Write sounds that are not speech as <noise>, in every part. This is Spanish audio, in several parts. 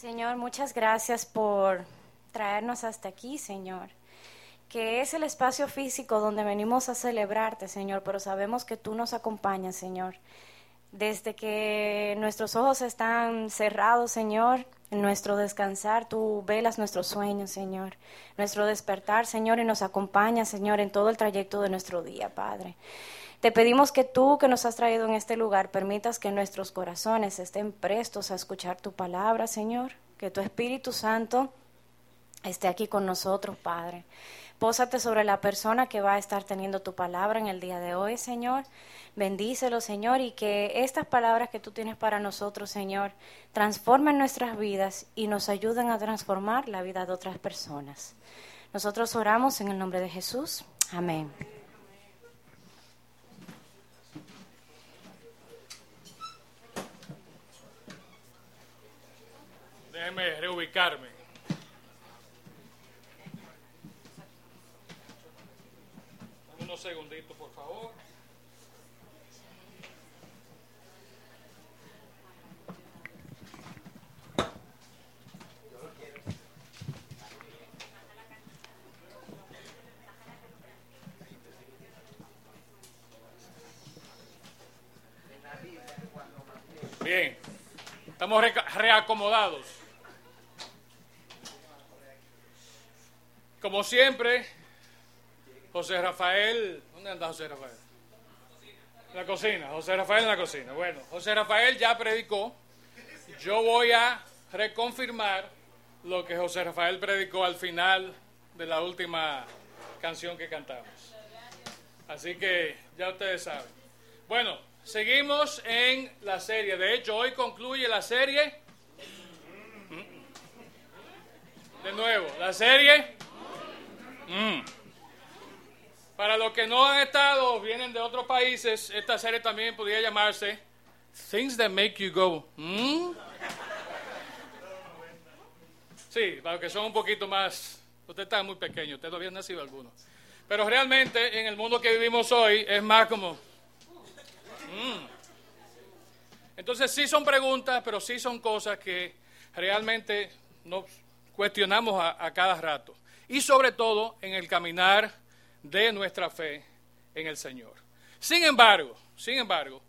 Señor, muchas gracias por traernos hasta aquí, Señor. Que es el espacio físico donde venimos a celebrarte, Señor, pero sabemos que tú nos acompañas, Señor. Desde que nuestros ojos están cerrados, Señor, en nuestro descansar, tú velas nuestros sueños, Señor. Nuestro despertar, Señor, y nos acompañas, Señor, en todo el trayecto de nuestro día, Padre. Te pedimos que tú que nos has traído en este lugar permitas que nuestros corazones estén prestos a escuchar tu palabra, Señor, que tu Espíritu Santo esté aquí con nosotros, Padre. Pósate sobre la persona que va a estar teniendo tu palabra en el día de hoy, Señor. Bendícelo, Señor, y que estas palabras que tú tienes para nosotros, Señor, transformen nuestras vidas y nos ayuden a transformar la vida de otras personas. Nosotros oramos en el nombre de Jesús. Amén. Déjeme reubicarme. Unos segunditos, por favor. Bien, estamos reacomodados. Como siempre, José Rafael, ¿dónde anda José Rafael? En la cocina, José Rafael en la cocina. Bueno, José Rafael ya predicó. Yo voy a reconfirmar lo que José Rafael predicó al final de la última canción que cantamos. Así que ya ustedes saben. Bueno, seguimos en la serie. De hecho, hoy concluye la serie. De nuevo, la serie. Mm. Para los que no han estado o vienen de otros países, esta serie también podría llamarse Things That Make You Go. Mm. Sí, para los que son un poquito más. Usted está muy pequeño, usted todavía no ha nacido alguno. Pero realmente en el mundo que vivimos hoy es más como. Mm. Entonces sí son preguntas, pero sí son cosas que realmente nos cuestionamos a, a cada rato y sobre todo en el caminar de nuestra fe en el Señor. Sin embargo, sin embargo,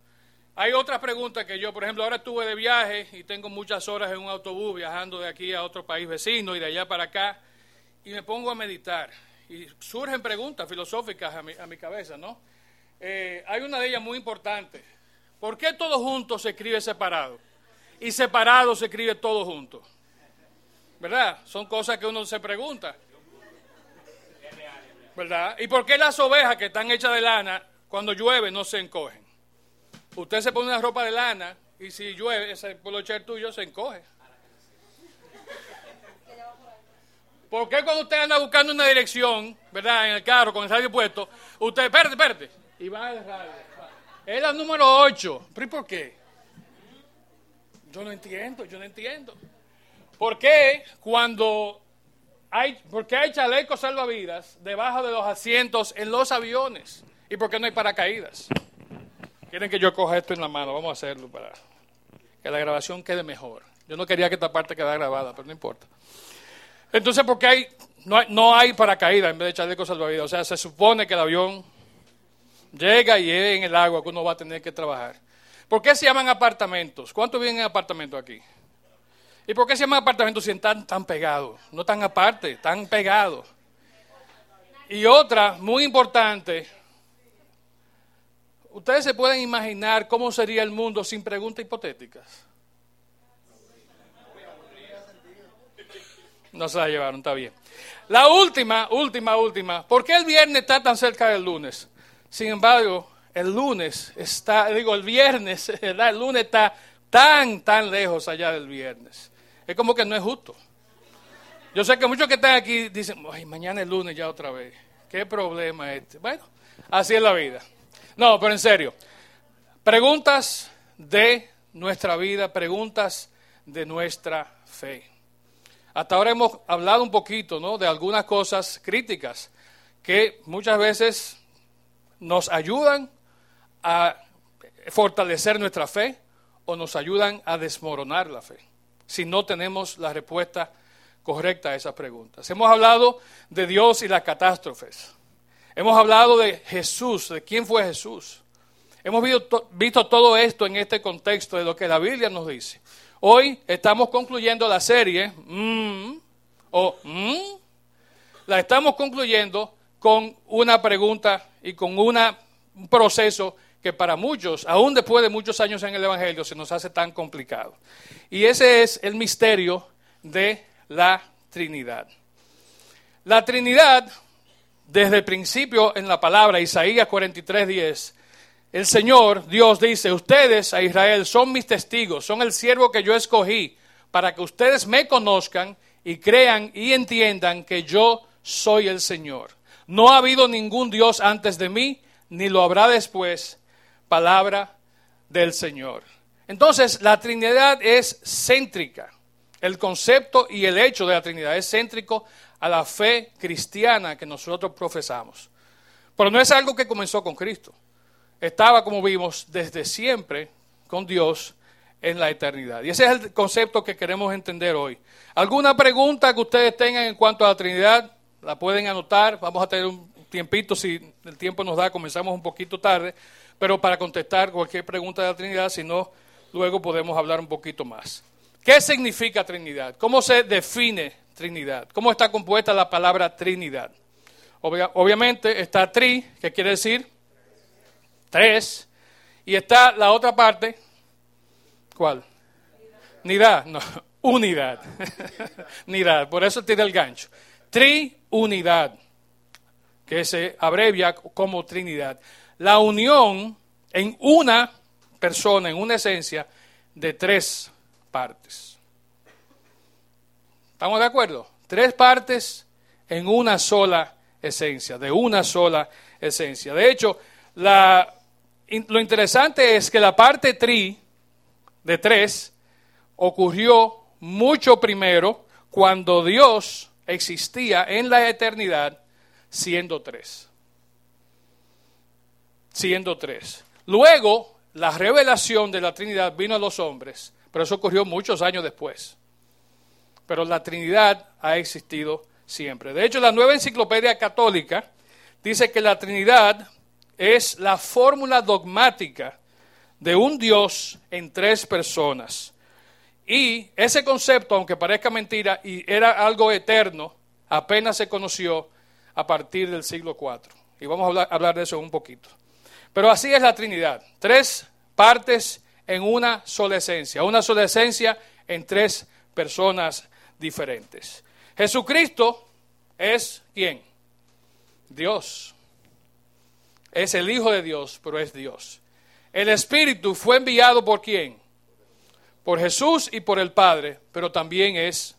hay otras preguntas que yo, por ejemplo, ahora estuve de viaje y tengo muchas horas en un autobús viajando de aquí a otro país vecino y de allá para acá y me pongo a meditar y surgen preguntas filosóficas a mi, a mi cabeza, ¿no? Eh, hay una de ellas muy importante. ¿Por qué todo junto se escribe separado? Y separado se escribe todo junto. ¿Verdad? Son cosas que uno se pregunta. ¿Verdad? ¿Y por qué las ovejas que están hechas de lana, cuando llueve, no se encogen? Usted se pone una ropa de lana y si llueve, ese polocher tuyo se encoge. ¿Por qué cuando usted anda buscando una dirección, ¿verdad? En el carro con el radio puesto, usted, espérate, espérate, y va al radio. Es la número 8. ¿Pero por qué? Yo no entiendo, yo no entiendo. ¿Por qué cuando hay, ¿por qué hay chalecos salvavidas debajo de los asientos en los aviones? ¿Y por qué no hay paracaídas? Quieren que yo coja esto en la mano, vamos a hacerlo para que la grabación quede mejor. Yo no quería que esta parte quedara grabada, pero no importa. Entonces, ¿por qué hay, no, hay, no hay paracaídas en vez de chalecos salvavidas? O sea, se supone que el avión llega y es en el agua que uno va a tener que trabajar. ¿Por qué se llaman apartamentos? ¿Cuántos viven en apartamentos aquí? ¿Y por qué se llaman apartamentos si están tan pegados? No tan aparte, tan pegados. Y otra, muy importante, ustedes se pueden imaginar cómo sería el mundo sin preguntas hipotéticas. No se la llevaron, está bien. La última, última, última. ¿Por qué el viernes está tan cerca del lunes? Sin embargo, el lunes está, digo, el viernes, <laughs> El lunes está tan, tan lejos allá del viernes. Es como que no es justo. Yo sé que muchos que están aquí dicen, ay, mañana es lunes ya otra vez. ¿Qué problema es este? Bueno, así es la vida. No, pero en serio. Preguntas de nuestra vida, preguntas de nuestra fe. Hasta ahora hemos hablado un poquito ¿no? de algunas cosas críticas que muchas veces nos ayudan a fortalecer nuestra fe o nos ayudan a desmoronar la fe. Si no tenemos la respuesta correcta a esas preguntas. Hemos hablado de Dios y las catástrofes. Hemos hablado de Jesús, de quién fue Jesús. Hemos visto, todo esto en este contexto de lo que la Biblia nos dice. Hoy estamos concluyendo la serie, mm, o mm, la estamos concluyendo con una pregunta y con un proceso que para muchos, aún después de muchos años en el Evangelio, se nos hace tan complicado. Y ese es el misterio de la Trinidad. La Trinidad, desde el principio en la palabra Isaías 43:10, el Señor, Dios dice, ustedes a Israel son mis testigos, son el siervo que yo escogí para que ustedes me conozcan y crean y entiendan que yo soy el Señor. No ha habido ningún Dios antes de mí, ni lo habrá después. Palabra del Señor. Entonces, la Trinidad es céntrica. El concepto y el hecho de la Trinidad es céntrico a la fe cristiana que nosotros profesamos. Pero no es algo que comenzó con Cristo. Estaba, como vimos, desde siempre con Dios en la eternidad. Y ese es el concepto que queremos entender hoy. ¿Alguna pregunta que ustedes tengan en cuanto a la Trinidad? La pueden anotar. Vamos a tener un tiempito, si el tiempo nos da, comenzamos un poquito tarde, pero para contestar cualquier pregunta de la Trinidad, si no, luego podemos hablar un poquito más. ¿Qué significa Trinidad? ¿Cómo se define Trinidad? ¿Cómo está compuesta la palabra Trinidad? obviamente está tri, que quiere decir tres, y está la otra parte, ¿cuál? Nidad, no, <laughs> unidad. <laughs> Nidad, por eso tiene el gancho. Triunidad, que se abrevia como Trinidad. La unión en una persona, en una esencia, de tres partes. ¿Estamos de acuerdo? Tres partes en una sola esencia, de una sola esencia. De hecho, lo interesante es que la parte tri de tres ocurrió mucho primero cuando Dios existía en la eternidad siendo tres. Siendo tres. Luego, la revelación de la Trinidad vino a los hombres pero eso ocurrió muchos años después. Pero la Trinidad ha existido siempre. De hecho, la nueva enciclopedia católica dice que la Trinidad es la fórmula dogmática de un Dios en tres personas. Y ese concepto, aunque parezca mentira y era algo eterno, apenas se conoció a partir del siglo IV. Y vamos a hablar, hablar de eso un poquito. Pero así es la Trinidad. Tres partes en una sola esencia, una sola esencia en tres personas diferentes. Jesucristo es quién? Dios. Es el Hijo de Dios, pero es Dios. El Espíritu fue enviado por quién? Por Jesús y por el Padre, pero también es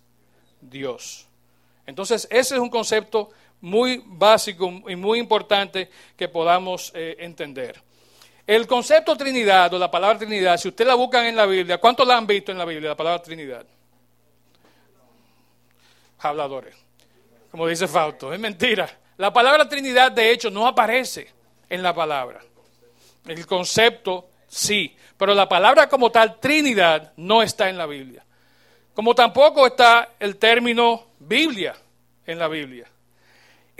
Dios. Entonces, ese es un concepto muy básico y muy importante que podamos eh, entender. El concepto Trinidad o la palabra Trinidad, si usted la buscan en la Biblia, ¿cuántos la han visto en la Biblia, la palabra Trinidad? Habladores. Como dice Fausto, es mentira. La palabra Trinidad, de hecho, no aparece en la palabra. El concepto sí, pero la palabra como tal, Trinidad, no está en la Biblia. Como tampoco está el término Biblia en la Biblia.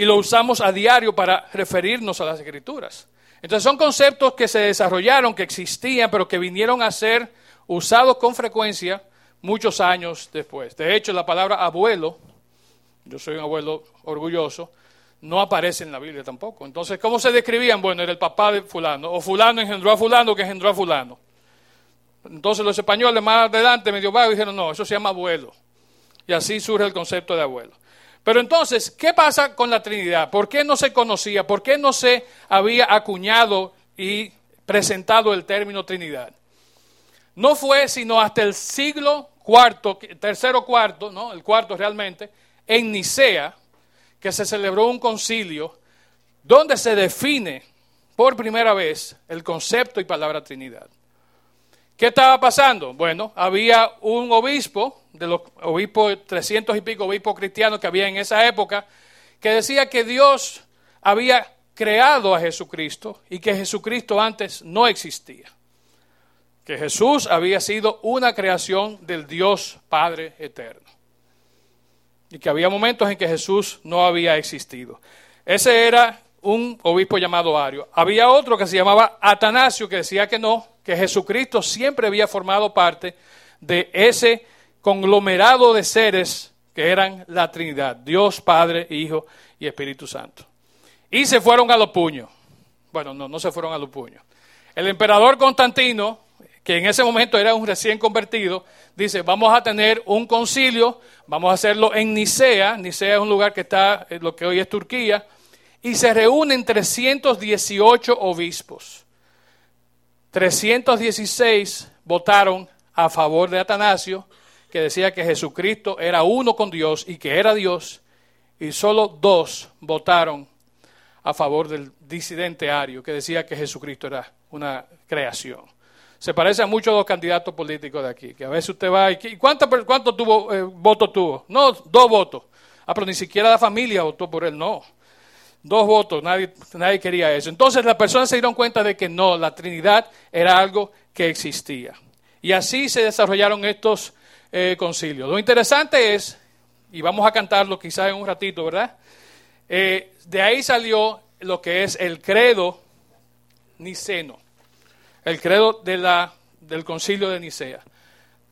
Y lo usamos a diario para referirnos a las escrituras. Entonces son conceptos que se desarrollaron, que existían, pero que vinieron a ser usados con frecuencia muchos años después. De hecho, la palabra abuelo, yo soy un abuelo orgulloso, no aparece en la Biblia tampoco. Entonces, ¿cómo se describían? Bueno, era el papá de fulano, o fulano engendró a fulano que engendró a fulano. Entonces los españoles más adelante, medio vagos, dijeron, no, eso se llama abuelo. Y así surge el concepto de abuelo. Pero entonces, ¿qué pasa con la Trinidad? ¿Por qué no se conocía? ¿Por qué no se había acuñado y presentado el término Trinidad? No fue sino hasta el siglo cuarto, tercero cuarto, ¿no? el cuarto realmente, en Nicea, que se celebró un concilio donde se define por primera vez el concepto y palabra Trinidad. ¿Qué estaba pasando? Bueno, había un obispo de los obispos, 300 y pico obispos cristianos que había en esa época, que decía que Dios había creado a Jesucristo y que Jesucristo antes no existía. que Jesús había sido una creación del Dios Padre eterno. Y que había momentos en que Jesús no había existido. Ese era un obispo llamado Ario. Había otro que se llamaba Atanasio que decía que no, que Jesucristo siempre había formado parte de ese conglomerado de seres que eran la Trinidad, Dios, Padre, Hijo y Espíritu Santo. Y se fueron a los puños. Bueno, no, no se fueron a los puños. El emperador Constantino, que en ese momento era un recién convertido, dice, vamos a tener un concilio, vamos a hacerlo en Nicea, Nicea es un lugar que está en lo que hoy es Turquía, y se reúnen 318 obispos. 316 votaron a favor de Atanasio, que decía que Jesucristo era uno con Dios y que era Dios, y solo dos votaron a favor del disidente Ario, que decía que Jesucristo era una creación. Se parece a muchos de los candidatos políticos de aquí, que a veces usted va y ¿cuánto, cuánto tuvo, eh, votos tuvo? No, dos votos. Ah, pero ni siquiera la familia votó por él, no. Dos votos, nadie, nadie quería eso. Entonces las personas se dieron cuenta de que no, la Trinidad era algo que existía. Y así se desarrollaron estos eh, concilios. Lo interesante es, y vamos a cantarlo quizás en un ratito, ¿verdad? Eh, de ahí salió lo que es el credo niceno, el credo de la, del concilio de Nicea.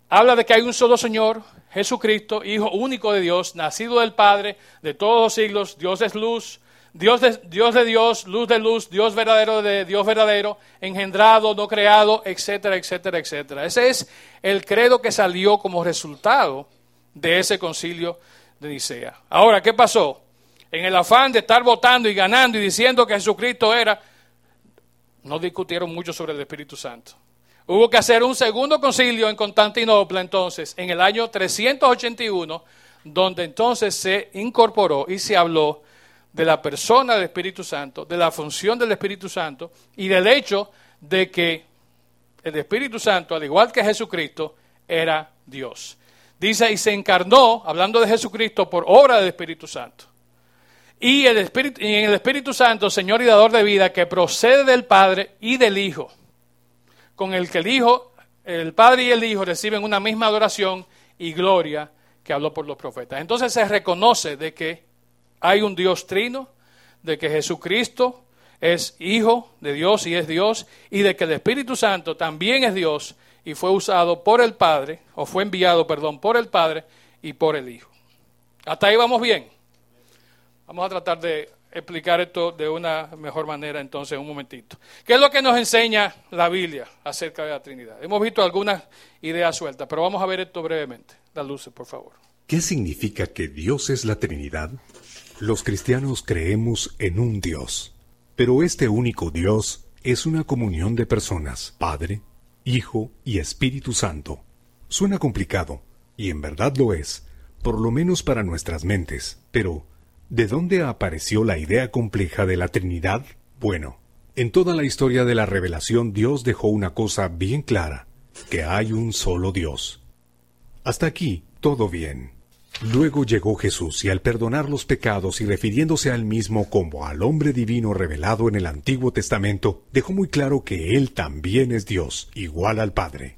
Habla de que hay un solo Señor, Jesucristo, Hijo único de Dios, nacido del Padre de todos los siglos, Dios es luz, Dios de, Dios luz de luz, Dios verdadero de Dios verdadero, engendrado, no creado, etcétera, etcétera, etcétera. Ese es el credo que salió como resultado de ese concilio de Nicea. Ahora, ¿qué pasó? En el afán de estar votando y ganando y diciendo que Jesucristo era, no discutieron mucho sobre el Espíritu Santo. Hubo que hacer un segundo concilio en Constantinopla entonces, en el año 381, donde entonces se incorporó y se habló de la persona del Espíritu Santo, de la función del Espíritu Santo y del hecho de que el Espíritu Santo, al igual que Jesucristo, era Dios. Dice, y se encarnó, hablando de Jesucristo, por obra del Espíritu Santo. Y, el Espíritu, y en el Espíritu Santo, Señor y Dador de vida, que procede del Padre y del Hijo, con el que el Hijo, el Padre y el Hijo reciben una misma adoración y gloria que habló por los profetas. Entonces se reconoce de que hay un Dios trino, de que Jesucristo es hijo de Dios y es Dios, y de que el Espíritu Santo también es Dios y fue usado por el Padre, o fue enviado, perdón, por el Padre y por el Hijo. Hasta ahí vamos bien. Vamos a tratar de explicar esto de una mejor manera entonces un momentito. ¿Qué es lo que nos enseña la Biblia acerca de la Trinidad? Hemos visto algunas ideas sueltas, pero vamos a ver esto brevemente. La luces, por favor. ¿Qué significa que Dios es la Trinidad? Los cristianos creemos en un Dios, pero este único Dios es una comunión de personas, Padre, Hijo y Espíritu Santo. Suena complicado, y en verdad lo es, por lo menos para nuestras mentes, pero ¿de dónde apareció la idea compleja de la Trinidad? Bueno, en toda la historia de la revelación Dios dejó una cosa bien clara, que hay un solo Dios. Hasta aquí, todo bien. Luego llegó Jesús y al perdonar los pecados y refiriéndose al mismo como al hombre divino revelado en el Antiguo Testamento, dejó muy claro que Él también es Dios, igual al Padre.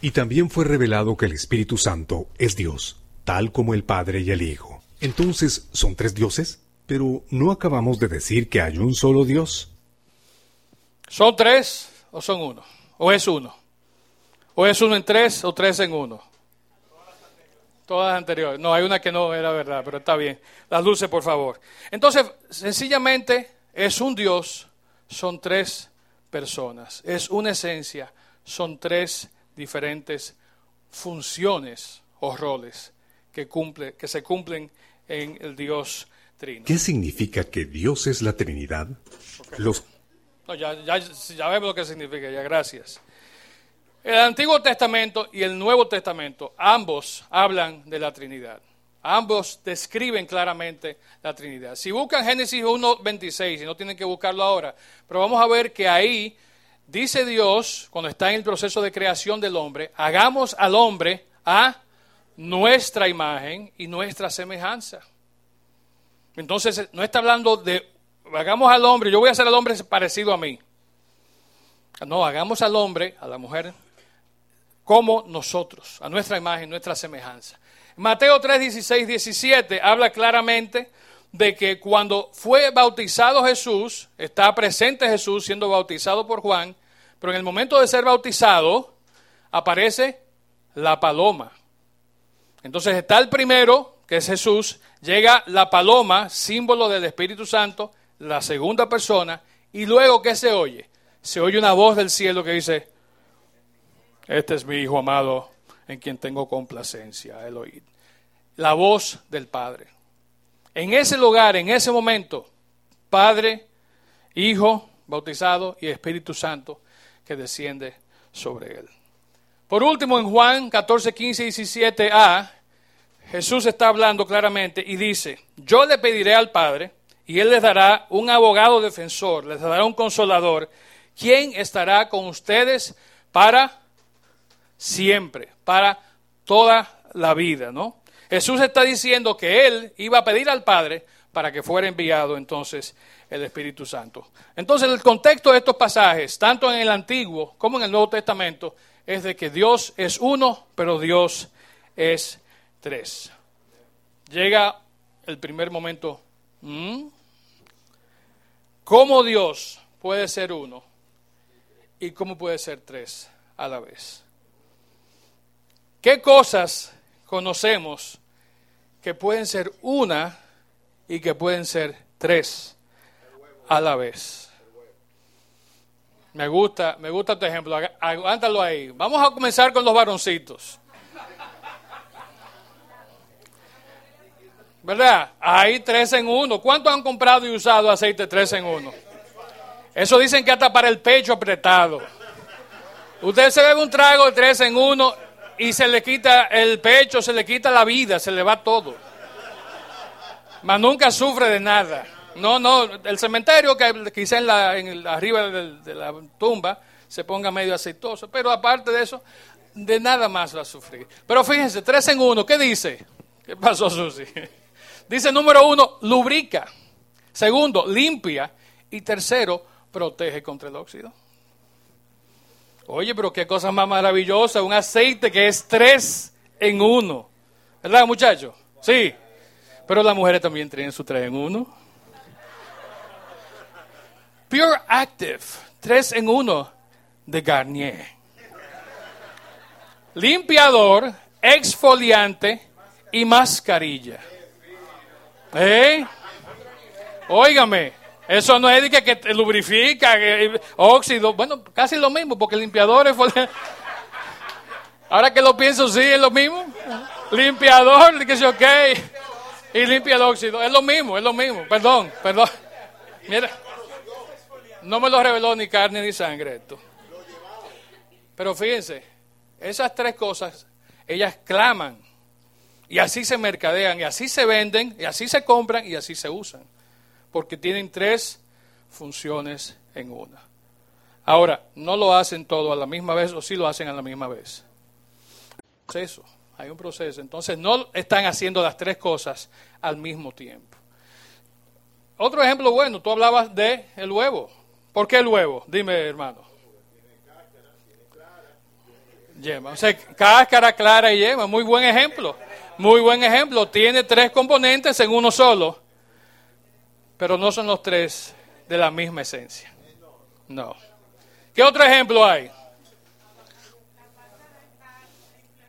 Y también fue revelado que el Espíritu Santo es Dios, tal como el Padre y el Hijo. Entonces, ¿son tres dioses? Pero ¿no acabamos de decir que hay un solo Dios? ¿Son tres o son uno? ¿O es uno? ¿O es uno en tres o tres en uno? Todas las anteriores. No, hay una que no era verdad, pero está bien. Las luces, por favor. Entonces, sencillamente es un Dios, son tres personas. Es una esencia, son tres diferentes funciones o roles que, cumple, que se cumplen en el Dios Trino. ¿Qué significa que Dios es la Trinidad? Los... No, ya, ya, ya vemos lo que significa, ya gracias. El Antiguo Testamento y el Nuevo Testamento, ambos hablan de la Trinidad. Ambos describen claramente la Trinidad. Si buscan Génesis 1.26, y no tienen que buscarlo ahora, pero vamos a ver que ahí dice Dios, cuando está en el proceso de creación del hombre, hagamos al hombre a nuestra imagen y nuestra semejanza. Entonces, no está hablando de, hagamos al hombre, yo voy a hacer al hombre parecido a mí. No, hagamos al hombre, a la mujer, como nosotros, a nuestra imagen, nuestra semejanza. Mateo 3, 16, 17 habla claramente de que cuando fue bautizado Jesús, está presente Jesús siendo bautizado por Juan, pero en el momento de ser bautizado aparece la paloma. Entonces está el primero, que es Jesús, llega la paloma, símbolo del Espíritu Santo, la segunda persona, y luego ¿qué se oye? Se oye una voz del cielo que dice, este es mi Hijo amado en quien tengo complacencia, el oír. La voz del Padre. En ese lugar, en ese momento, Padre, Hijo, bautizado y Espíritu Santo que desciende sobre él. Por último, en Juan 14, 15 y 17a, Jesús está hablando claramente y dice, yo le pediré al Padre y Él les dará un abogado defensor, les dará un consolador, quien estará con ustedes para siempre, para toda la vida, ¿no? Jesús está diciendo que Él iba a pedir al Padre para que fuera enviado entonces el Espíritu Santo. Entonces el contexto de estos pasajes, tanto en el Antiguo como en el Nuevo Testamento, es de que Dios es uno, pero Dios es tres. Llega el primer momento. ¿Mm? ¿Cómo Dios puede ser uno y cómo puede ser tres a la vez? ¿Qué cosas conocemos que pueden ser una y que pueden ser tres a la vez? Me gusta, me gusta tu ejemplo. Aguántalo ahí. Vamos a comenzar con los varoncitos. ¿Verdad? Hay tres en uno. ¿Cuánto han comprado y usado aceite tres en uno? Eso dicen que hasta para el pecho apretado. Usted se bebe un trago de tres en uno y se le quita el pecho, se le quita la vida, se le va todo. Mas nunca sufre de nada. No, no, el cementerio que quizá en la, en arriba de, la tumba se ponga medio aceitoso, pero aparte de eso, de nada más va a sufrir. Pero fíjense, tres en uno, ¿qué dice? ¿Qué pasó, Susi? <laughs> Dice número uno, lubrica. Segundo, limpia. Y tercero, protege contra el óxido. Oye, pero qué cosa más maravillosa, un aceite que es tres en uno. ¿Verdad, muchachos? Sí. Pero las mujeres también tienen su tres en uno. Pure Active, tres en uno de Garnier. Limpiador, exfoliante y mascarilla. ¿Eh? Óigame, eso no es de que, que lubrifica, óxido, bueno, casi lo mismo, porque limpiadores Ahora que lo pienso, sí, es lo mismo. Limpiador, que ok. Y limpia el óxido, es lo mismo, es lo mismo. Perdón, perdón. Mira, no me lo reveló ni carne ni sangre esto. Pero fíjense, esas tres cosas, ellas claman y así se mercadean, y así se venden, y así se compran, y así se usan. Porque tienen tres funciones en una. Ahora, no lo hacen todo a la misma vez, o sí lo hacen a la misma vez. Proceso, hay un proceso. Entonces, no están haciendo las tres cosas al mismo tiempo. Otro ejemplo bueno, tú hablabas de el huevo. ¿Por qué el huevo? Dime, hermano. Yema. O sea, cáscara clara y yema. Muy buen ejemplo. Muy buen ejemplo. Tiene tres componentes en uno solo, pero no son los tres de la misma esencia. No. ¿Qué otro ejemplo hay?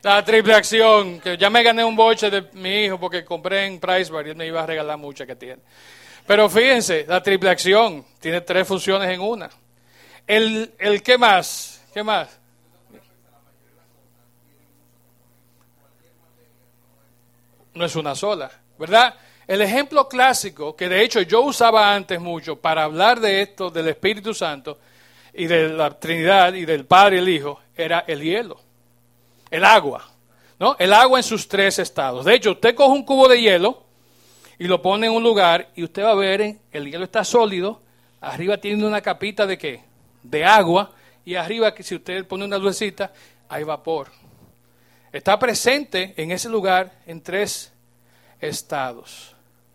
La triple acción, que ya me gané un boche de mi hijo porque compré en Pricebar y él me iba a regalar mucha que tiene. Pero fíjense, la triple acción tiene tres funciones en una. El, el ¿qué más? ¿Qué más? no es una sola, ¿verdad? El ejemplo clásico, que de hecho yo usaba antes mucho para hablar de esto, del Espíritu Santo y de la Trinidad y del Padre y el Hijo, era el hielo, el agua, ¿no? El agua en sus tres estados. De hecho, usted coge un cubo de hielo y lo pone en un lugar y usted va a ver, el hielo está sólido, arriba tiene una capita de qué? De agua y arriba, si usted pone una lucecita, hay vapor. Está presente en ese lugar en tres estados,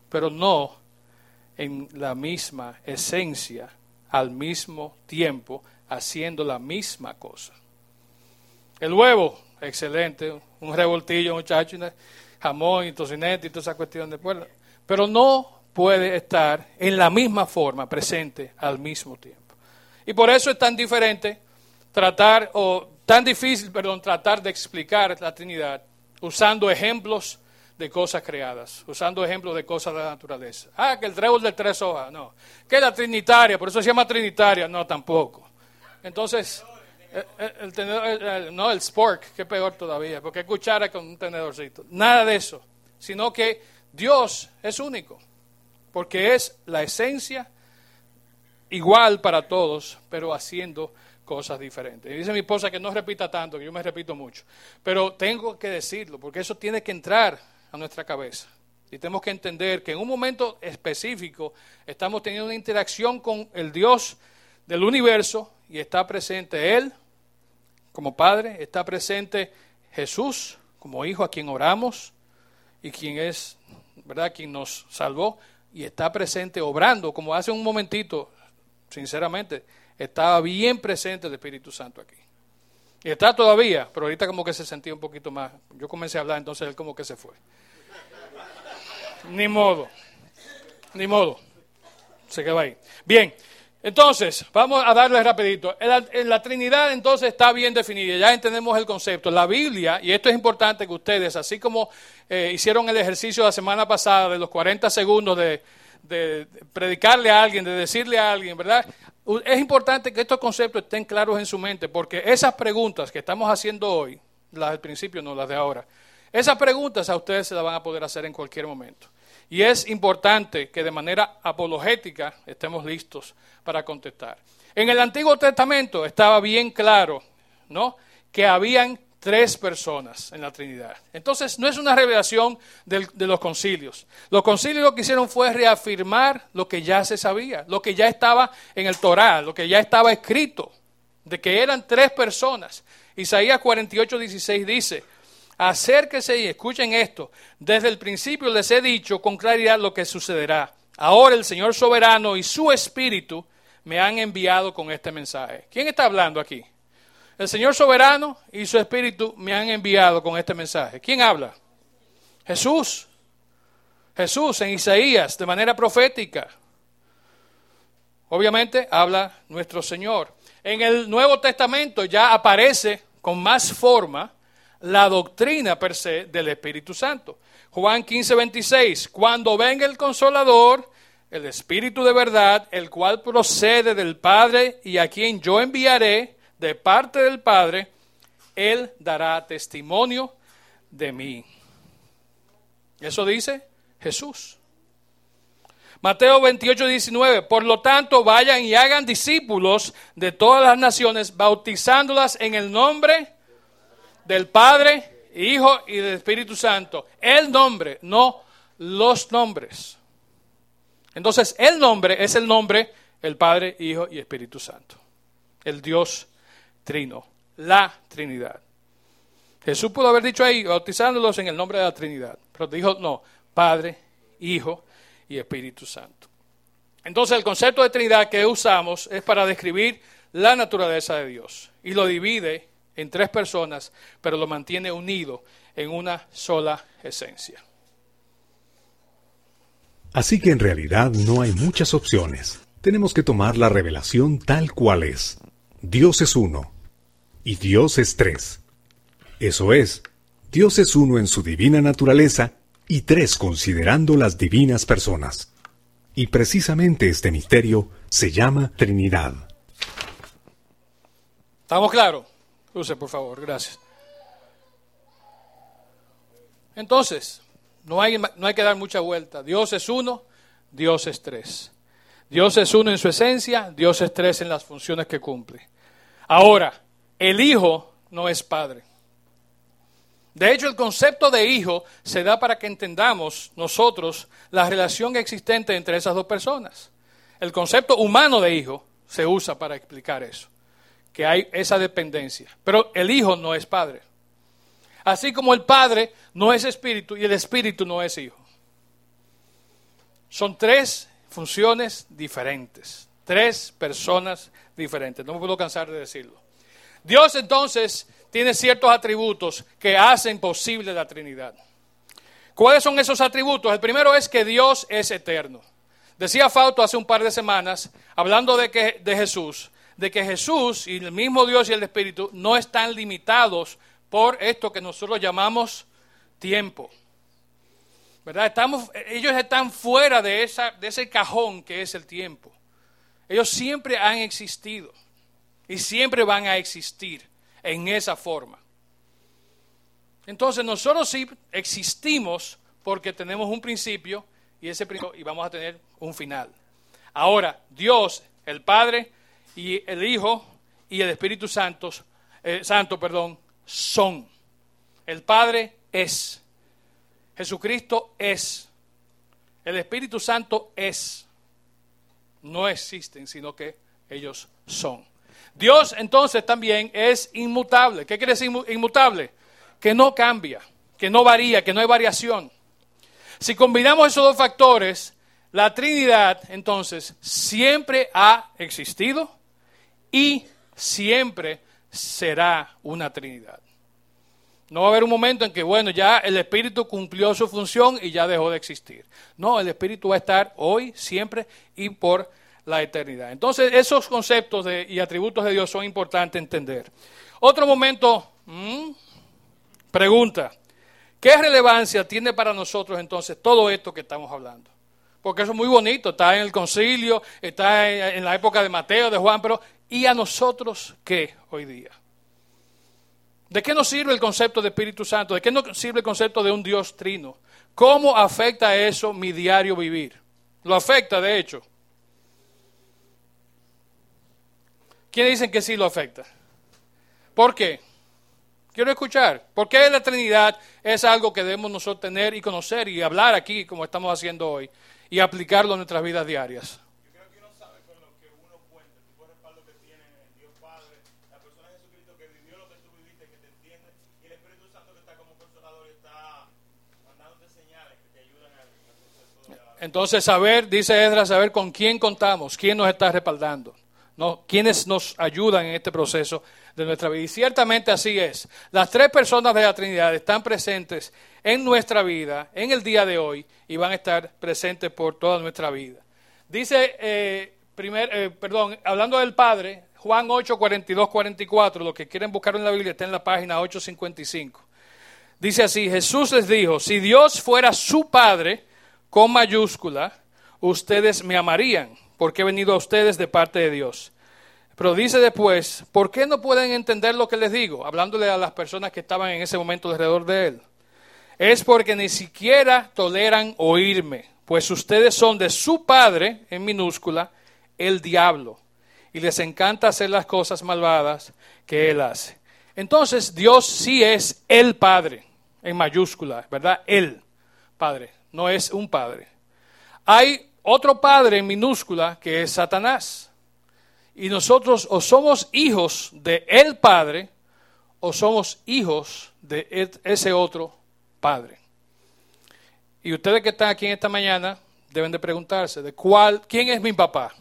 pero no en la misma esencia al mismo tiempo haciendo la misma cosa. El huevo, excelente, un revoltillo, muchacho, jamón y tocinete y toda esa cuestión de. Pero no puede estar en la misma forma presente al mismo tiempo. Y por eso es tan diferente tratar, o tan difícil, perdón, tratar de explicar la Trinidad usando ejemplos de cosas creadas, usando ejemplos de cosas de la naturaleza. Ah, que el trébol de tres hojas, no. Que la trinitaria, por eso se llama trinitaria, no, tampoco. Entonces, eh, eh, el, tenedor, no, el spork, que peor todavía, porque cuchara con un tenedorcito. Nada de eso, sino que Dios es único, porque es la esencia igual para todos, pero haciendo cosas diferentes. Y dice mi esposa que no repita tanto, que yo me repito mucho, pero tengo que decirlo, porque eso tiene que entrar a nuestra cabeza. Y tenemos que entender que en un momento específico estamos teniendo una interacción con el Dios del universo y está presente Él como Padre, está presente Jesús como Hijo a quien oramos y quien es, ¿verdad?, quien nos salvó y está presente obrando, como hace un momentito, sinceramente, estaba bien presente el Espíritu Santo aquí. Y está todavía, pero ahorita como que se sentía un poquito más. Yo comencé a hablar, entonces él como que se fue. Ni modo. Ni modo. Se quedó ahí. Bien. Entonces, vamos a darle rapidito. En la, Trinidad entonces está bien definida, ya entendemos el concepto. La Biblia, y esto es importante que ustedes, así como eh, hicieron el ejercicio la semana pasada de los 40 segundos de, de predicarle a alguien, de decirle a alguien, ¿verdad? Es importante que estos conceptos estén claros en su mente, porque esas preguntas que estamos haciendo hoy, las del principio, no las de ahora, esas preguntas a ustedes se las van a poder hacer en cualquier momento. Y es importante que de manera apologética estemos listos para contestar. En el Antiguo Testamento estaba bien claro, ¿no? Que habían tres personas en la Trinidad. Entonces, no es una revelación de, los concilios. Los concilios lo que hicieron fue reafirmar lo que ya se sabía, lo que ya estaba en el Torá, lo que ya estaba escrito, de que eran tres personas. Isaías 48, 16 dice, Acérquese y escuchen esto. Desde el principio les he dicho con claridad lo que sucederá. Ahora el Señor soberano y su Espíritu me han enviado con este mensaje. ¿Quién está hablando aquí? El Señor soberano y su Espíritu me han enviado con este mensaje. ¿Quién habla? Jesús. Jesús en Isaías de manera profética. Obviamente habla nuestro Señor. En el Nuevo Testamento ya aparece con más forma la doctrina per se del Espíritu Santo. Juan 15, 26, cuando venga el consolador, el Espíritu de verdad, el cual procede del Padre y a quien yo enviaré de parte del Padre, Él dará testimonio de mí. Eso dice Jesús. Mateo 28, 19. Por lo tanto, vayan y hagan discípulos de todas las naciones, bautizándolas en el nombre del Padre, Hijo y del Espíritu Santo. El nombre, no los nombres. Entonces, el nombre es el nombre, el Padre, Hijo y Espíritu Santo. El Dios Trino, la Trinidad. Jesús pudo haber dicho ahí, bautizándolos en el nombre de la Trinidad, pero dijo no, Padre, Hijo y Espíritu Santo. Entonces el concepto de Trinidad que usamos es para describir la naturaleza de Dios y lo divide en tres personas, pero lo mantiene unido en una sola esencia. Así que en realidad no hay muchas opciones. Tenemos que tomar la revelación tal cual es. Dios es uno y Dios es tres. Eso es, Dios es uno en su divina naturaleza y tres considerando las divinas personas. Y precisamente este misterio se llama Trinidad. ¿Estamos claros? Por favor, gracias. Entonces, no hay, no hay que dar mucha vuelta. Dios es uno, Dios es tres. Dios es uno en su esencia, Dios es tres en las funciones que cumple. Ahora, el Hijo no es Padre. De hecho, el concepto de hijo se da para que entendamos nosotros la relación existente entre esas dos personas. El concepto humano de hijo se usa para explicar eso que hay esa dependencia. Pero el Hijo no es Padre. Así como el Padre no es Espíritu y el Espíritu no es Hijo. Son tres funciones diferentes, Tres personas diferentes. No me puedo cansar de decirlo. Dios entonces tiene ciertos atributos que hacen posible la Trinidad. ¿Cuáles son esos atributos? El primero es que Dios es eterno. Decía Fausto hace un par de semanas, hablando de, que, de Jesús, de que Jesús y el mismo Dios y el Espíritu no están limitados por esto que nosotros llamamos tiempo. ¿Verdad? Estamos, ellos están fuera de, esa, de ese cajón que es el tiempo. Ellos siempre han existido y siempre van a existir en esa forma. Entonces nosotros sí existimos porque tenemos un principio y ese principio y vamos a tener un final. Ahora, Dios, el Padre y el Hijo y el Espíritu Santo, eh, Santo, perdón, son. El Padre es. Jesucristo es. El Espíritu Santo es. No existen, sino que ellos son. Dios entonces también es inmutable. ¿Qué quiere decir inmutable? Que no cambia, que no varía, que no hay variación. Si combinamos esos dos factores, la Trinidad entonces siempre ha existido y siempre será una Trinidad. No va a haber un momento en que, bueno, ya el Espíritu cumplió su función y ya dejó de existir. No, el Espíritu va a estar hoy, siempre y por la eternidad. Entonces, esos conceptos y atributos de Dios son importantes entender. Otro momento, pregunta, ¿qué relevancia tiene para nosotros entonces todo esto que estamos hablando? Porque eso es muy bonito, está en el concilio, está en, la época de Mateo, de Juan, pero ¿y a nosotros qué hoy día? ¿De qué nos sirve el concepto de Espíritu Santo? ¿De qué nos sirve el concepto de un Dios trino? ¿Cómo afecta eso mi diario vivir? Lo afecta, de hecho. ¿Quiénes dicen que sí lo afecta? ¿Por qué? Quiero escuchar. ¿Por qué la Trinidad es algo que debemos nosotros tener y conocer y hablar aquí como estamos haciendo hoy? Y aplicarlo en nuestras vidas diarias. Entonces, saber, dice Edra, saber con quién contamos, quién nos está respaldando. ¿no? quienes nos ayudan en este proceso de nuestra vida. Y ciertamente así es. Las tres personas de la Trinidad están presentes en nuestra vida, en el día de hoy, y van a estar presentes por toda nuestra vida. Dice, eh, primer, eh, perdón, hablando del Padre, Juan 8, 42, 44, lo que quieren buscar en la Biblia está en la página 855. Dice así, Jesús les dijo, si Dios fuera su Padre, con mayúscula, ustedes me amarían porque he venido a ustedes de parte de Dios. Pero dice después, ¿por qué no pueden entender lo que les digo? Hablándole a las personas que estaban en ese momento alrededor de él. Es porque ni siquiera toleran oírme, pues ustedes son de su padre, en minúscula, el diablo, y les encanta hacer las cosas malvadas que él hace. Entonces Dios sí es el Padre, en mayúscula, ¿verdad? El Padre, no es un Padre. Hay otro padre en minúscula que es Satanás. Y nosotros o somos hijos de el Padre o somos hijos de ese otro Padre. Y ustedes que están aquí en esta mañana deben de preguntarse de cuál, quién es mi papá.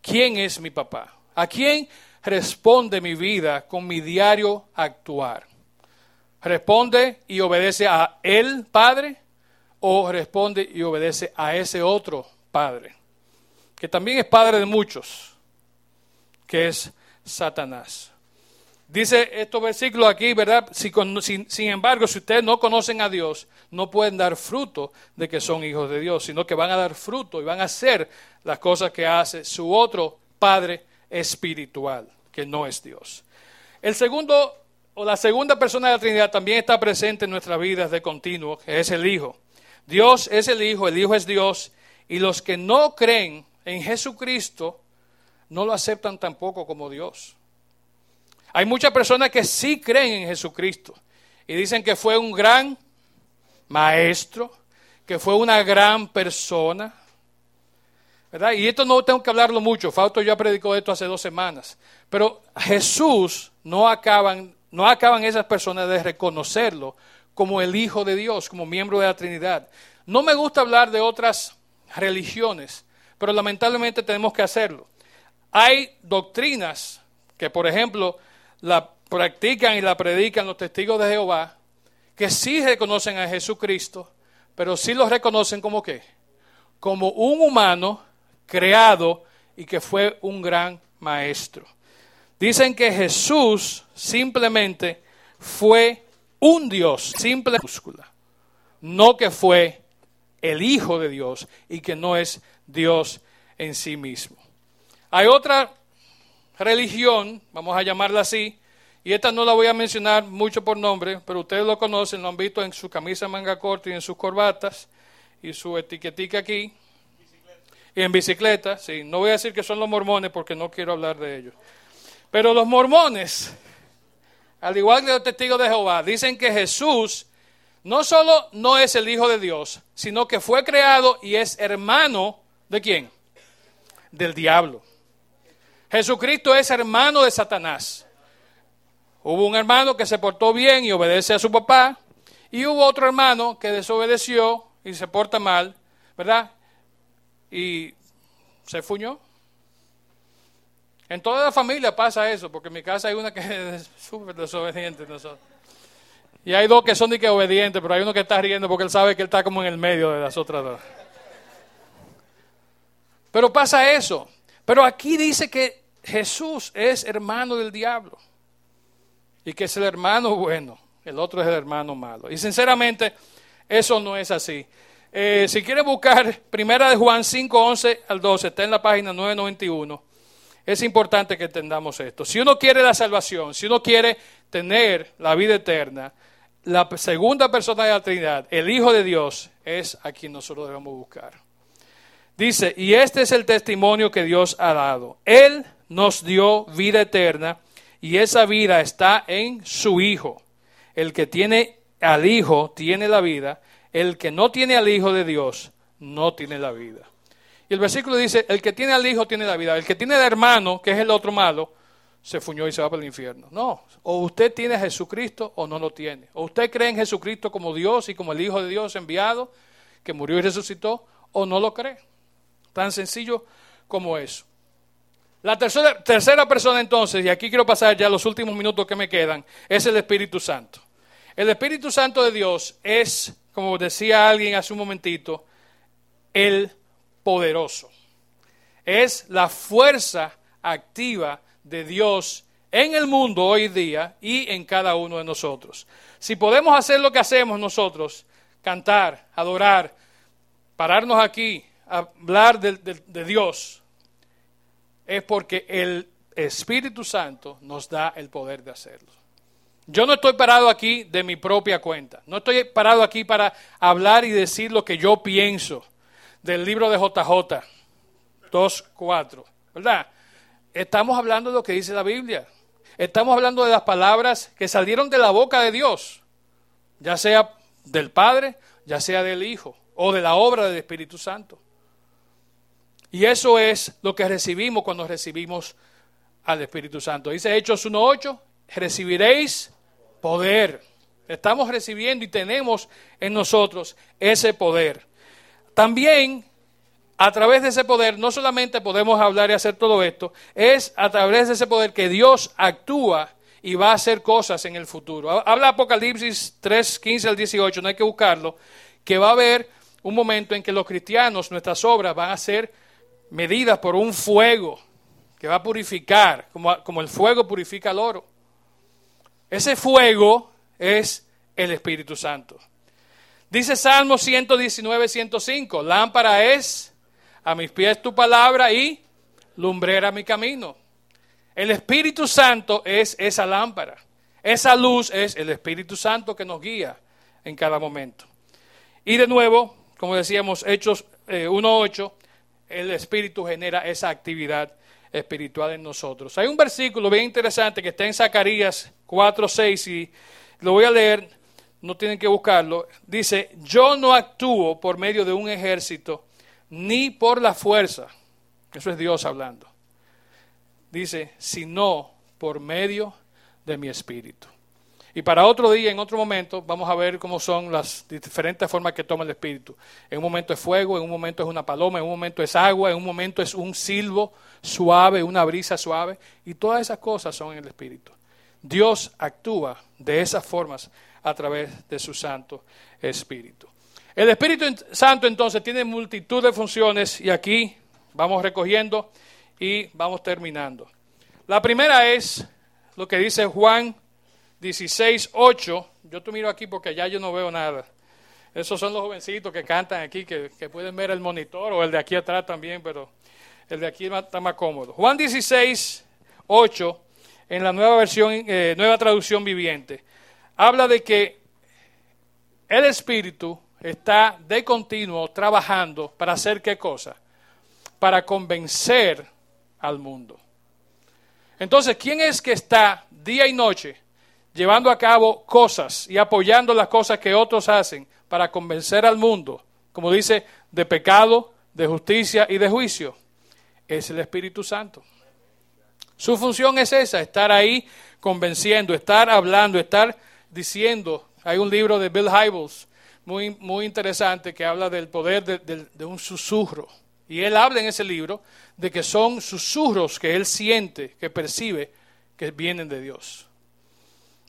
¿Quién es mi papá? ¿A quién responde mi vida con mi diario actuar? ¿Responde y obedece a el Padre o responde y obedece a ese otro Padre, que también es Padre de muchos, que es Satanás. Dice estos versículos aquí, ¿verdad? Si, sin, sin, embargo, si ustedes no conocen a Dios, no pueden dar fruto de que son hijos de Dios, sino que van a dar fruto y van a hacer las cosas que hace su otro Padre espiritual, que no es Dios. El segundo, o la segunda persona de la Trinidad también está presente en nuestras vidas de continuo, que es el Hijo. Dios es el Hijo, el Hijo es Dios, y los que no creen en Jesucristo no lo aceptan tampoco como Dios. Hay muchas personas que sí creen en Jesucristo y dicen que fue un gran maestro, que fue una gran persona. ¿verdad? Y esto no tengo que hablarlo mucho, Fausto ya predicó esto hace dos semanas. Pero Jesús no acaban, no acaban esas personas de reconocerlo como el Hijo de Dios, como miembro de la Trinidad. No me gusta hablar de otras religiones, pero lamentablemente tenemos que hacerlo. Hay doctrinas que, por ejemplo, la practican y la predican los testigos de Jehová, que sí reconocen a Jesucristo, pero sí lo reconocen como qué? Como un humano creado y que fue un gran maestro. Dicen que Jesús simplemente fue un Dios, simple no que fue el Hijo de Dios y que no es Dios en sí mismo. Hay otra religión, vamos a llamarla así, y esta no la voy a mencionar mucho por nombre, pero ustedes lo conocen, lo han visto en su camisa manga corta y en sus corbatas y su etiquetica aquí. Y en bicicleta, sí. No voy a decir que son los mormones porque no quiero hablar de ellos. Pero los mormones, al igual que los testigos de Jehová, dicen que Jesús no solo no es el Hijo de Dios, sino que fue creado y es hermano de quién? Del diablo. Jesucristo es hermano de Satanás. Hubo un hermano que se portó bien y obedece a su papá, y hubo otro hermano que desobedeció y se porta mal, ¿verdad? Y se fuñó. En toda la familia pasa eso, porque en mi casa hay una que <laughs> es súper desobediente. Y hay dos que son de que obedientes, pero hay uno que está riendo porque él sabe que él está como en el medio de las otras dos. Pero pasa eso. Pero aquí dice que Jesús es hermano del diablo y que es el hermano bueno, el otro es el hermano malo. Y sinceramente, eso no es así. Eh, si quiere buscar Primera de Juan 5, 11 al 12, está en la página 991. Es importante que entendamos esto. Si uno quiere la salvación, si uno quiere tener la vida eterna, la segunda persona de la Trinidad, el Hijo de Dios, es a quien nosotros debemos buscar. Dice, y este es el testimonio que Dios ha dado. Él nos dio vida eterna y esa vida está en su Hijo. El que tiene al Hijo tiene la vida, el que no tiene al Hijo de Dios no tiene la vida. Y el versículo dice, el que tiene al Hijo tiene la vida, el que tiene al hermano, que es el otro malo, se fuñó y se va para el infierno. No, o usted tiene a Jesucristo o no lo tiene. O usted cree en Jesucristo como Dios y como el Hijo de Dios enviado, que murió y resucitó, o no lo cree. Tan sencillo como eso. La tercera, tercera persona entonces, y aquí quiero pasar ya los últimos minutos que me quedan, es el Espíritu Santo. El Espíritu Santo de Dios es, como decía alguien hace un momentito, el poderoso. Es la fuerza activa de Dios en el mundo hoy día y en cada uno de nosotros. Si podemos hacer lo que hacemos nosotros, cantar, adorar, pararnos aquí, hablar de, de Dios, es porque el Espíritu Santo nos da el poder de hacerlo. Yo no estoy parado aquí de mi propia cuenta. No estoy parado aquí para hablar y decir lo que yo pienso del libro de JJ 2.4. ¿Verdad? Estamos hablando de lo que dice la Biblia. Estamos hablando de las palabras que salieron de la boca de Dios. Ya sea del Padre, ya sea del Hijo o de la obra del Espíritu Santo. Y eso es lo que recibimos cuando recibimos al Espíritu Santo. Dice Hechos 1.8, recibiréis poder. Estamos recibiendo y tenemos en nosotros ese poder. También a través de ese poder no solamente podemos hablar y hacer todo esto, es a través de ese poder que Dios actúa y va a hacer cosas en el futuro. Habla Apocalipsis 3, 15 al 18, no hay que buscarlo, que va a haber un momento en que los cristianos, nuestras obras van a ser medidas por un fuego que va a purificar, como, como el fuego purifica el oro. Ese fuego es el Espíritu Santo. Dice Salmo 119, 105, lámpara es a mis pies tu palabra y lumbrera mi camino. El Espíritu Santo es esa lámpara. Esa luz es el Espíritu Santo que nos guía en cada momento. Y de nuevo, como decíamos, Hechos 1.8, eh, el Espíritu genera esa actividad espiritual en nosotros. Hay un versículo bien interesante que está en Zacarías 4, 6 y lo voy a leer, no tienen que buscarlo. Dice, yo no actúo por medio de un ejército ni por la fuerza. Eso es Dios hablando. Dice, sino por medio de mi espíritu. Y para otro día, en otro momento, vamos a ver cómo son las diferentes formas que toma el Espíritu. En un momento es fuego, en un momento es una paloma, en un momento es agua, en un momento es un silbo suave, una brisa suave. Y todas esas cosas son en el Espíritu. Dios actúa de esas formas a través de su Santo Espíritu. El Espíritu Santo entonces tiene multitud de funciones y aquí vamos recogiendo y vamos terminando. La primera es lo que dice Juan 16, 8. Yo te miro aquí porque ya yo no veo nada. Esos son los jovencitos que cantan aquí, que, pueden ver el monitor o el de aquí atrás también, pero el de aquí está más cómodo. Juan 16, 8, en la nueva versión, eh, nueva traducción viviente, habla de que el Espíritu está de continuo trabajando para hacer qué cosa? Para convencer al mundo. Entonces, ¿quién es que está día y noche llevando a cabo cosas y apoyando las cosas que otros hacen para convencer al mundo, como dice, de pecado, de justicia y de juicio, es el Espíritu Santo. Su función es esa, estar ahí convenciendo, estar hablando, estar diciendo. Hay un libro de Bill Hybels muy, muy interesante que habla del poder de, de un susurro. Y él habla en ese libro de que son susurros que él siente, que percibe, que vienen de Dios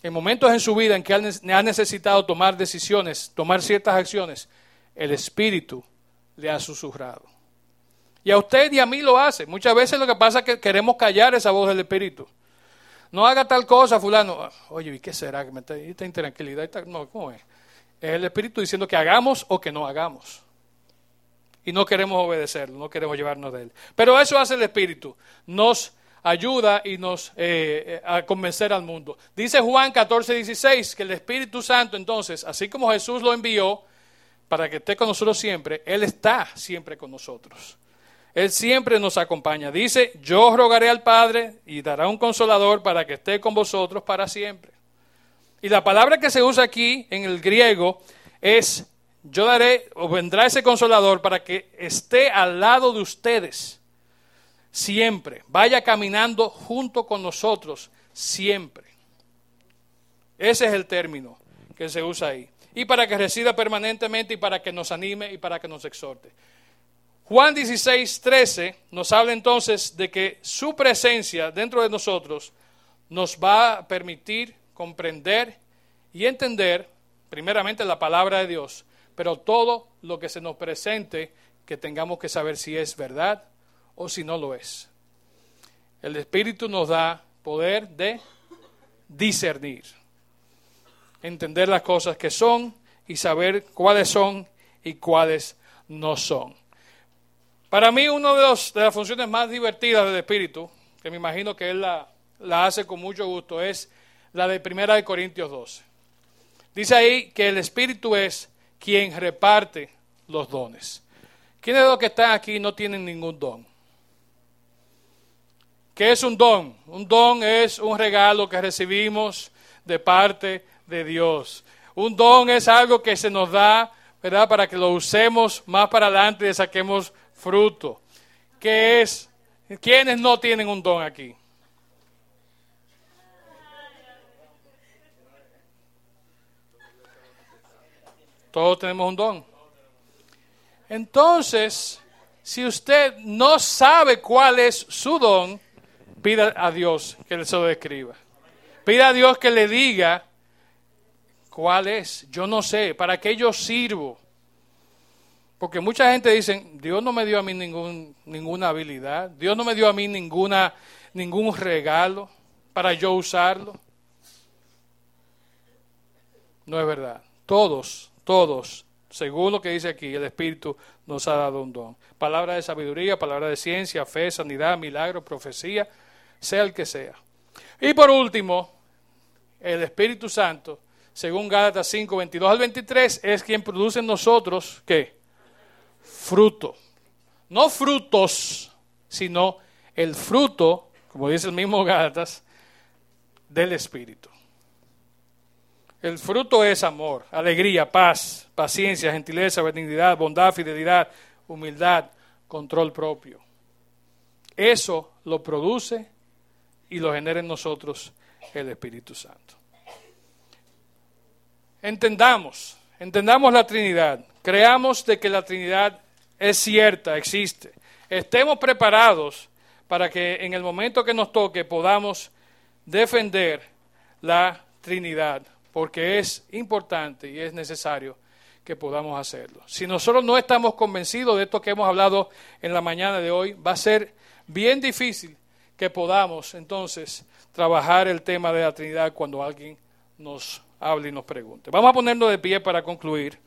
en momentos en su vida en que ha necesitado tomar decisiones, tomar ciertas acciones, el Espíritu le ha susurrado. Y a usted y a mí lo hace. Muchas veces lo que pasa es que queremos callar esa voz del Espíritu. No haga tal cosa, fulano. Oye, ¿y qué será? Esta intranquilidad. no, ¿cómo es? Es el Espíritu diciendo que hagamos o que no hagamos. Y no queremos obedecerlo, no queremos llevarnos de él. Pero eso hace el Espíritu. Nos ayuda y nos eh, eh, a convencer al mundo. Dice Juan 14, 16 que el Espíritu Santo entonces, así como Jesús lo envió para que esté con nosotros siempre, Él está siempre con nosotros. Él siempre nos acompaña. Dice, yo rogaré al Padre y dará un consolador para que esté con vosotros para siempre. Y la palabra que se usa aquí en el griego es, yo daré o vendrá ese consolador para que esté al lado de ustedes siempre. Vaya caminando junto con nosotros siempre. Ese es el término que se usa ahí. Y para que resida permanentemente y para que nos anime y para que nos exhorte. Juan 16, 13 nos habla entonces de que su presencia dentro de nosotros nos va a permitir comprender y entender primeramente la palabra de Dios, pero todo lo que se nos presente que tengamos que saber si es verdad o si no lo es. El Espíritu nos da poder de discernir, entender las cosas que son y saber cuáles son y cuáles no son. Para mí, una de, de las funciones más divertidas del Espíritu, que me imagino que Él la, hace con mucho gusto, es la de Primera de Corintios 12. Dice ahí que el Espíritu es quien reparte los dones. ¿Quiénes de los que están aquí no tienen ningún don? ¿Qué es un don? Un don es un regalo que recibimos de parte de Dios. Un don es algo que se nos da, ¿verdad? Para que lo usemos más para adelante y saquemos fruto. ¿Qué es? ¿Quiénes no tienen un don aquí? Todos tenemos un don. Entonces, si usted no sabe cuál es su don, pida a Dios que se lo describa. Pida a Dios que le diga cuál es. Yo no sé, para qué yo sirvo. Porque mucha gente dice, Dios no me dio a mí ningún, ninguna habilidad, Dios no me dio a mí ninguna, ningún regalo para yo usarlo. No es verdad. Todos, todos, según lo que dice aquí, el Espíritu nos ha dado un don. Palabra de sabiduría, palabra de ciencia, fe, sanidad, milagro, profecía, sea el que sea. Y por último, el Espíritu Santo, según Gálatas 5, 22 al 23, es quien produce en nosotros, ¿qué? Fruto. No frutos, sino el fruto, como dice el mismo Gálatas, del Espíritu. El fruto es amor, alegría, paz, paciencia, gentileza, benignidad, bondad, fidelidad, humildad, control propio. Eso lo produce y lo genera en nosotros el Espíritu Santo. entendamos, entendamos la Trinidad, creamos de que la Trinidad es cierta, existe. Estemos preparados para que en el momento que nos toque podamos defender la Trinidad, porque es importante y es necesario que podamos hacerlo. Si nosotros no estamos convencidos de esto que hemos hablado en la mañana de hoy, va a ser bien difícil que podamos entonces trabajar el tema de la Trinidad cuando alguien nos hable y nos pregunte. Vamos a ponernos de pie para concluir.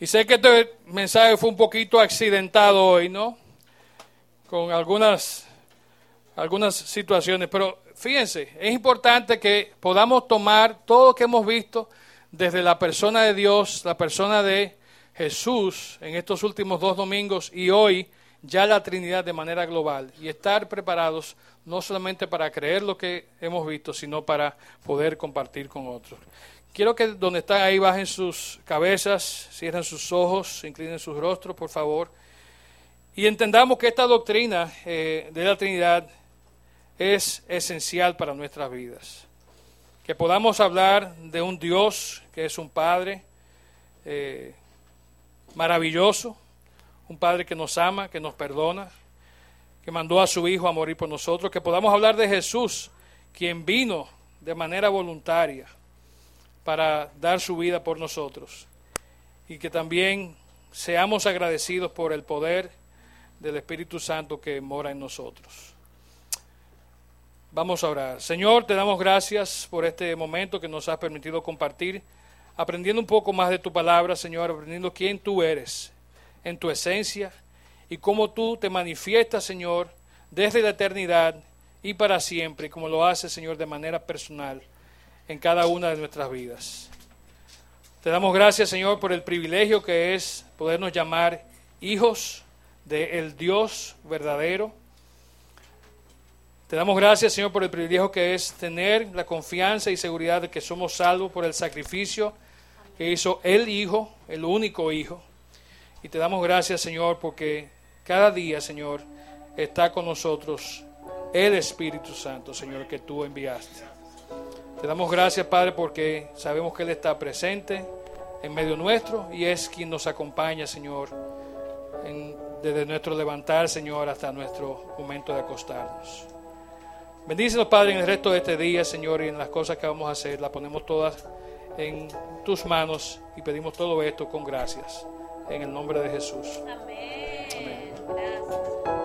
Y sé que este mensaje fue un poquito accidentado hoy, ¿no? Con algunas, algunas situaciones, pero fíjense, es importante que podamos tomar todo lo que hemos visto desde la persona de Dios, la persona de Jesús en estos últimos dos domingos y hoy ya la Trinidad de manera global y estar preparados no solamente para creer lo que hemos visto, sino para poder compartir con otros. Quiero que donde están ahí bajen sus cabezas, cierren sus ojos, inclinen sus rostros, por favor. Y entendamos que esta doctrina eh, de la Trinidad es esencial para nuestras vidas. Que podamos hablar de un Dios que es un Padre eh, maravilloso, un Padre que nos ama, que nos perdona, que mandó a su Hijo a morir por nosotros. Que podamos hablar de Jesús, quien vino de manera voluntaria para dar su vida por nosotros. Y que también seamos agradecidos por el poder del Espíritu Santo que mora en nosotros. Vamos a orar. Señor, te damos gracias por este momento que nos has permitido compartir, aprendiendo un poco más de tu palabra, Señor, aprendiendo quién tú eres en tu esencia y cómo tú te manifiestas, Señor, desde la eternidad y para siempre, como lo haces, Señor, de manera personal en cada una de nuestras vidas. Te damos gracias, Señor, por el privilegio que es podernos llamar hijos del Dios verdadero. Te damos gracias, Señor, por el privilegio que es tener la confianza y seguridad de que somos salvos por el sacrificio que hizo el Hijo, el único Hijo. Y te damos gracias, Señor, porque cada día, Señor, está con nosotros el Espíritu Santo, Señor, que tú enviaste. Te damos gracias, Padre, porque sabemos que Él está presente en medio nuestro y es quien nos acompaña, Señor, desde nuestro levantar, Señor, hasta nuestro momento de acostarnos. Bendícenos, Padre, en el resto de este día, Señor, y en las cosas que vamos a hacer. Las ponemos todas en tus manos y pedimos todo esto con gracias. En el nombre de Jesús. Amén. Amén.